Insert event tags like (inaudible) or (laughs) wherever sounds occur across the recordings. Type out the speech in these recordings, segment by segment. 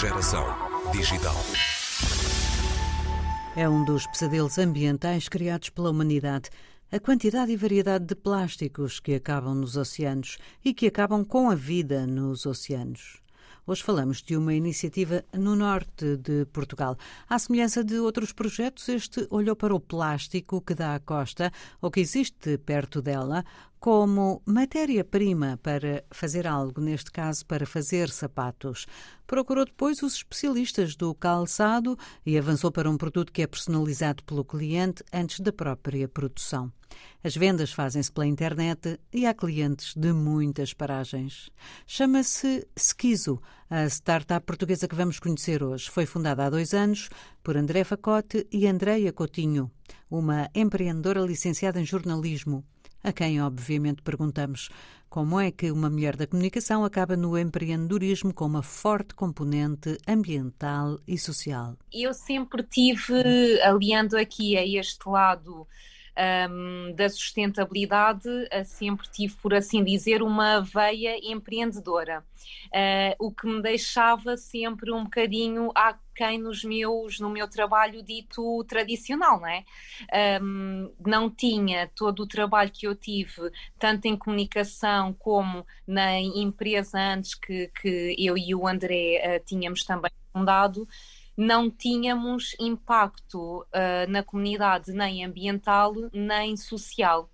Geração digital. É um dos pesadelos ambientais criados pela humanidade. A quantidade e variedade de plásticos que acabam nos oceanos e que acabam com a vida nos oceanos. Hoje falamos de uma iniciativa no norte de Portugal. À semelhança de outros projetos, este olhou para o plástico que dá à costa ou que existe perto dela, como matéria-prima para fazer algo, neste caso para fazer sapatos. Procurou depois os especialistas do calçado e avançou para um produto que é personalizado pelo cliente antes da própria produção. As vendas fazem-se pela internet e há clientes de muitas paragens. Chama-se Skizo, a startup portuguesa que vamos conhecer hoje. Foi fundada há dois anos por André Facote e Andreia Coutinho, uma empreendedora licenciada em jornalismo a quem obviamente perguntamos como é que uma mulher da comunicação acaba no empreendedorismo com uma forte componente ambiental e social. Eu sempre tive, aliando aqui a este lado um, da sustentabilidade, sempre tive, por assim dizer, uma veia empreendedora, uh, o que me deixava sempre um bocadinho aquém nos meus, no meu trabalho dito tradicional, não é? Um, não tinha todo o trabalho que eu tive, tanto em comunicação como na empresa antes que, que eu e o André uh, tínhamos também fundado, não tínhamos impacto uh, na comunidade nem ambiental nem social.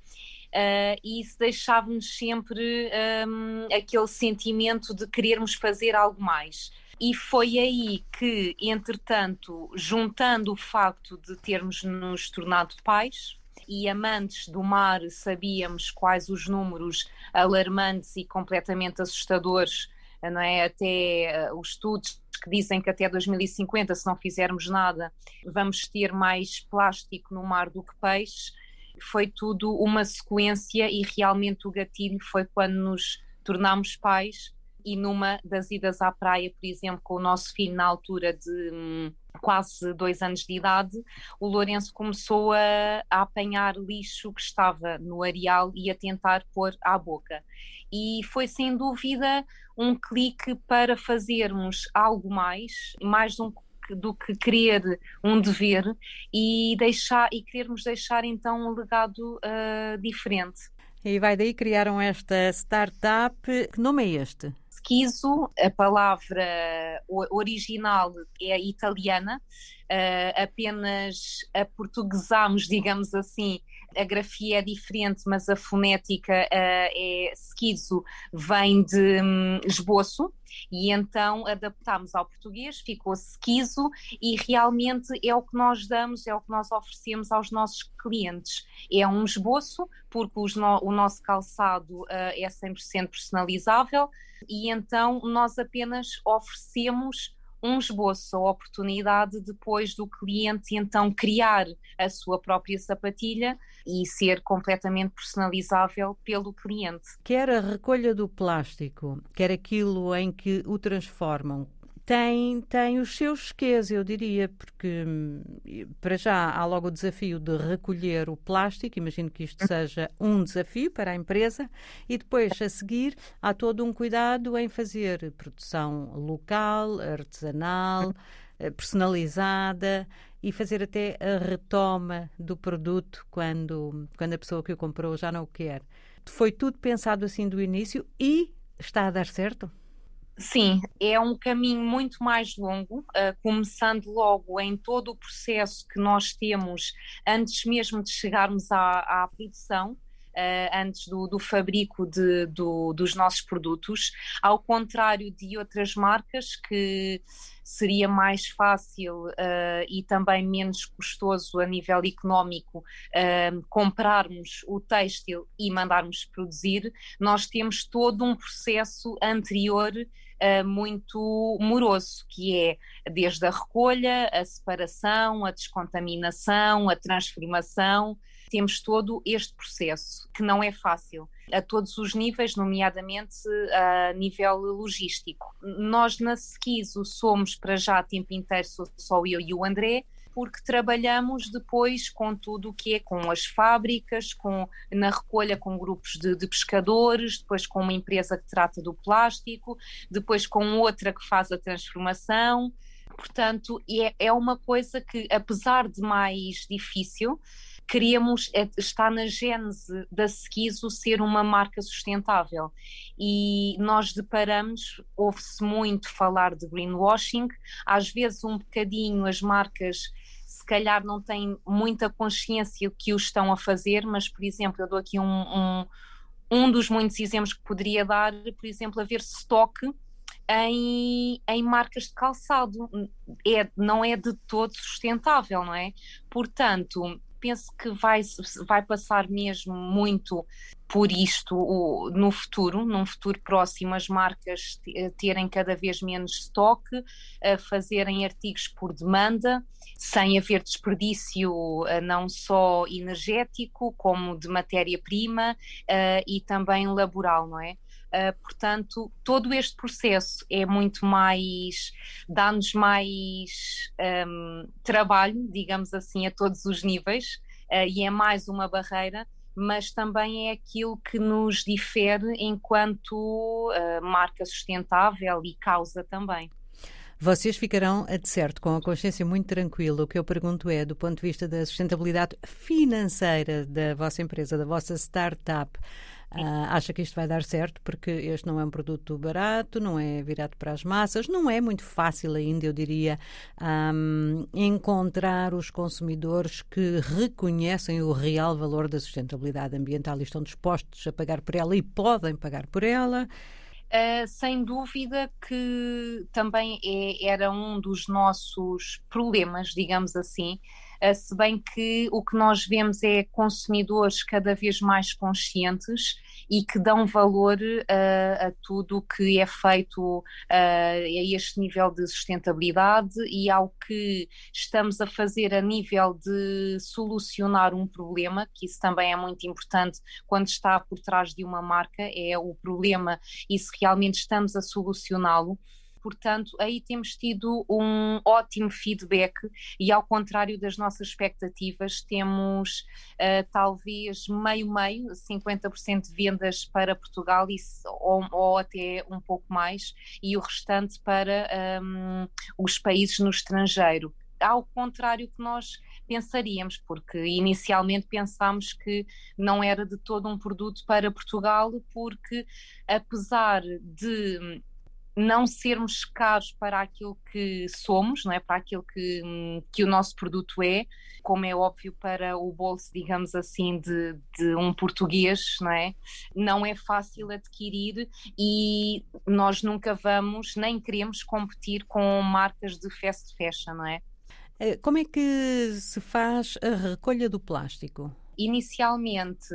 Uh, e isso deixava-nos sempre um, aquele sentimento de querermos fazer algo mais. E foi aí que, entretanto, juntando o facto de termos nos tornado pais, e amantes do mar sabíamos quais os números alarmantes e completamente assustadores não é? Até uh, os estudos que dizem que até 2050, se não fizermos nada, vamos ter mais plástico no mar do que peixe. Foi tudo uma sequência e realmente o gatilho foi quando nos tornámos pais e numa das idas à praia, por exemplo, com o nosso filho na altura de hum, quase dois anos de idade, o Lourenço começou a, a, apanhar lixo que estava no areal e a tentar pôr à boca. E foi sem dúvida um clique para fazermos algo mais, mais um do que querer um dever e deixar e querermos deixar então um legado uh, diferente. E vai daí criaram esta startup. Que nome é este? Esquizo, a palavra original é italiana, uh, apenas a portuguesamos, digamos assim, a grafia é diferente, mas a fonética uh, é esquizo, vem de um, esboço, e então adaptámos ao português, ficou esquizo, e realmente é o que nós damos, é o que nós oferecemos aos nossos clientes. É um esboço, porque no, o nosso calçado uh, é 100% personalizável, e então nós apenas oferecemos um esboço, a oportunidade depois do cliente então criar a sua própria sapatilha e ser completamente personalizável pelo cliente. Quer a recolha do plástico, quer aquilo em que o transformam, tem, tem os seus quês, eu diria, porque hum, para já há logo o desafio de recolher o plástico, imagino que isto seja um desafio para a empresa, e depois a seguir há todo um cuidado em fazer produção local, artesanal, (laughs) eh, personalizada e fazer até a retoma do produto quando, quando a pessoa que o comprou já não o quer. Foi tudo pensado assim do início e está a dar certo? Sim, é um caminho muito mais longo, uh, começando logo em todo o processo que nós temos antes mesmo de chegarmos à, à produção. Uh, antes do, do fabrico de, do, dos nossos produtos, ao contrário de outras marcas que seria mais fácil uh, e também menos custoso a nível económico uh, comprarmos o têxtil e mandarmos produzir, nós temos todo um processo anterior Uh, muito moroso, que é desde a recolha, a separação, a descontaminação, a transformação. Temos todo este processo, que não é fácil a todos os níveis, nomeadamente a nível logístico. Nós na Sequizo somos para já a tempo inteiro só eu e o André, porque trabalhamos depois com tudo o que é com as fábricas, com, na recolha com grupos de, de, pescadores, depois com uma empresa que trata do plástico, depois com outra que faz a transformação. Portanto, é, é uma coisa que, apesar de mais difícil, queríamos é, está na gênese da Sequiso ser uma marca sustentável e nós deparamos, ouve-se muito falar de greenwashing, às vezes um bocadinho as marcas se calhar não têm muita consciência que o estão a fazer, mas por exemplo eu dou aqui um, um, um dos muitos exemplos que poderia dar, por exemplo, haver estoque em, em marcas de calçado. É, não é de todo sustentável, não é? Portanto, penso que vai, vai passar mesmo muito por isto no futuro, num futuro próximo, as marcas eh, terem cada vez menos estoque, fazerem artigos por demanda, sem haver desperdício eh, não só energético, como de matéria-prima uh, e também laboral, não é? Uh, portanto, todo este processo é muito mais, dá-nos mais um, trabalho, digamos assim, a todos os níveis, uh, e é mais uma barreira, mas também é aquilo que nos difere enquanto uh, marca sustentável e causa também. Vocês ficarão, de certo, com a consciência muito tranquila. O que eu pergunto é, do ponto de vista da sustentabilidade financeira da vossa empresa, da vossa startup, Uh, acha que isto vai dar certo porque este não é um produto barato, não é virado para as massas, não é muito fácil ainda, eu diria, um, encontrar os consumidores que reconhecem o real valor da sustentabilidade ambiental e estão dispostos a pagar por ela e podem pagar por ela. Uh, sem dúvida que também é, era um dos nossos problemas, digamos assim, se bem que o que nós vemos é consumidores cada vez mais conscientes e que dão valor uh, a tudo o que é feito a este nível de sustentabilidade e ao que estamos a fazer a nível de solucionar um problema, que isso também é muito importante quando está por trás de uma marca, é o problema e se realmente estamos a solucioná-lo portanto, aí temos tido um ótimo feedback e, ao contrário das nossas expectativas, temos uh, talvez meio-meio, 50% de vendas para Portugal e, ou, ou, até um pouco mais, e o restante para um, os países no estrangeiro. Ao contrário que nós pensaríamos, porque inicialmente pensámos que não era de todo um produto para Portugal, porque apesar de não sermos caros para aquilo que somos, não é? para aquilo que, que o nosso produto é, como é óbvio para o bolso, digamos assim, de, de um português, não é? Não é fácil adquirir e nós nunca vamos, nem queremos competir com marcas de fast fashion, não é? Eh, como é que se faz a recolha do plástico? Inicialmente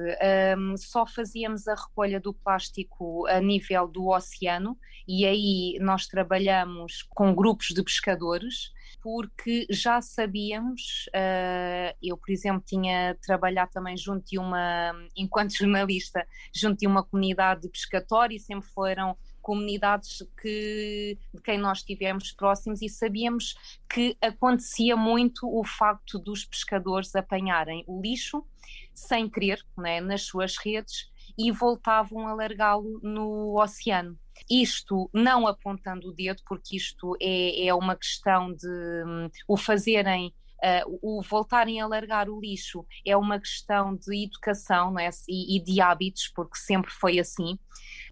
um, só fazíamos a recolha do plástico a nível do oceano e aí nós trabalhamos com grupos de pescadores porque já sabíamos, uh, eu por exemplo tinha trabalhado também junto de uma, enquanto (laughs) jornalista, junto de uma comunidade de pescatória e sempre foram comunidades que, de quem nós estivemos próximos e sabíamos que acontecia muito o facto dos pescadores apanharem o lixo sem querer né, nas suas redes e voltavam a largá-lo no oceano. Isto não apontando o dedo, porque isto é, é uma questão de um, o fazerem Uh, o voltarem a largar o lixo é uma questão de educação é? e, e, de hábitos, porque sempre foi assim.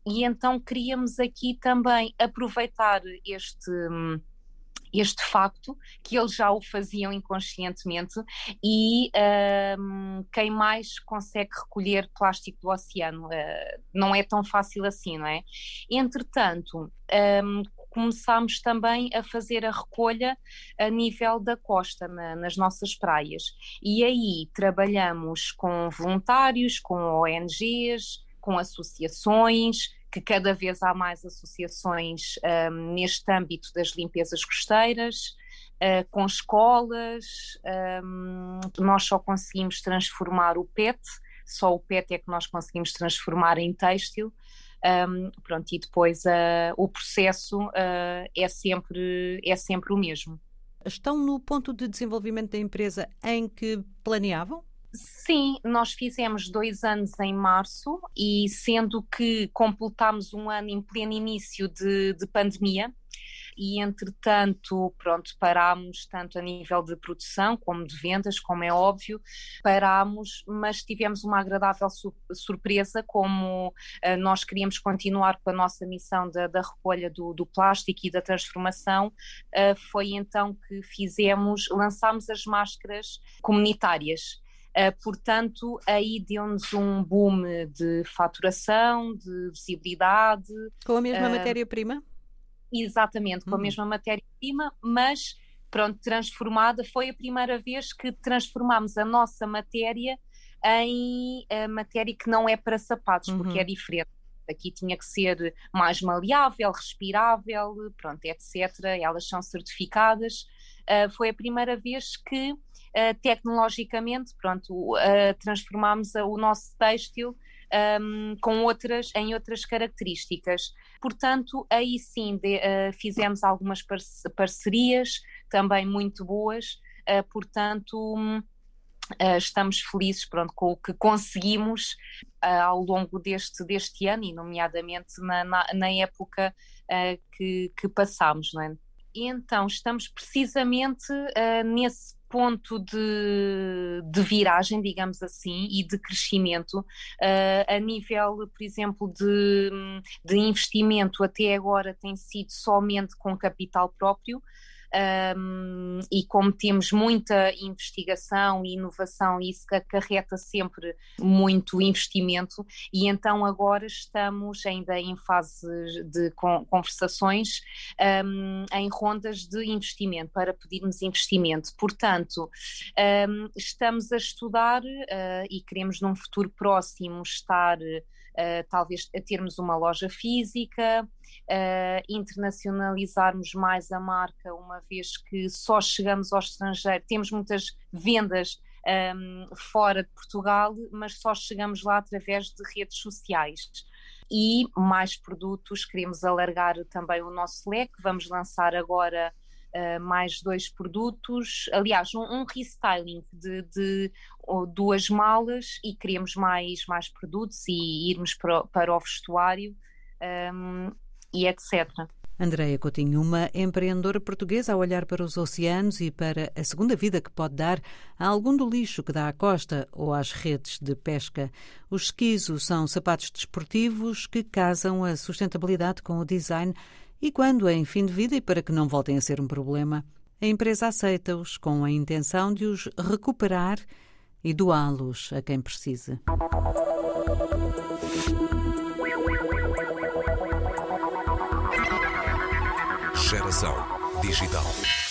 E então queríamos aqui também aproveitar este. este facto que eles já o faziam inconscientemente e um, quem mais consegue recolher plástico do oceano uh, não é tão fácil assim, não é? Entretanto, um, começámos também a fazer a recolha a nível da costa, na, nas nossas praias. E aí trabalhamos com voluntários, com ONGs, com associações, que cada vez há mais associações um, neste âmbito das limpezas costeiras. Uh, com escolas, um, nós só conseguimos transformar o PET, só o PET é que nós conseguimos transformar em têxtil, um, pronto, e depois uh, o processo uh, é, sempre, é sempre o mesmo. Estão no ponto de desenvolvimento da empresa em que planeavam? Sim, nós fizemos dois anos em março e sendo que completámos um ano em pleno início de, de pandemia, e entretanto, pronto, parámos tanto a nível de produção como de vendas, como é óbvio, parámos, mas tivemos uma agradável su surpresa, como uh, nós queríamos continuar com a nossa missão da, da recolha do, do, plástico e da transformação, uh, foi então que fizemos, lançámos as máscaras comunitárias. Uh, portanto, aí deu-nos um boom de faturação, de visibilidade. Com a mesma uh, matéria-prima? Exatamente, com a hum. mesma matéria-prima, mas pronto, transformada. Foi a primeira vez que transformámos a nossa matéria em uh, matéria que não é para sapatos, uhum. porque é diferente. Aqui tinha que ser mais maleável, respirável, pronto, etc. Elas são certificadas. Uh, foi a primeira vez que uh, tecnologicamente, pronto, uh, transformámos o nosso têxtil um, com outras, em outras características. Portanto, aí sim de, uh, fizemos algumas parcerias também muito boas, uh, portanto. Um, Uh, estamos felizes pronto, com o que conseguimos uh, ao longo deste, deste ano e nomeadamente na, na, na época uh, que, que passámos, não é? Então estamos precisamente nesse ponto de, de, viragem, digamos assim, e de crescimento uh, a nível, por exemplo, de, de investimento até agora tem sido somente com capital próprio um, e como temos muita investigação e inovação, isso acarreta sempre muito investimento, e então agora estamos ainda em fase de conversações um, em rondas de investimento, para pedirmos investimento. Portanto, um, estamos a estudar uh, e queremos num futuro próximo estar uh, talvez termos uma loja física, uh, internacionalizarmos mais a marca, uma vez que só chegamos ao estrangeiro, temos muitas vendas um, ehm, fora de Portugal, mas só chegamos lá através de redes sociais. E mais produtos, queremos alargar também o nosso leque, vamos lançar agora Uh, mais dois produtos, aliás, um, um restyling de, de duas malas e queremos mais, mais produtos e irmos para, para o vestuário. Um, e etc. Andreia Coutinho, uma empreendedora portuguesa a olhar para os oceanos e para a segunda vida que pode dar a algum do lixo que dá à costa ou às redes de pesca. Os esquisos são sapatos desportivos que casam a sustentabilidade com o design e quando em fim de vida e para que não voltem a ser um problema, a empresa aceita-os com a intenção de os recuperar e doá-los a quem precise. Geração Digital.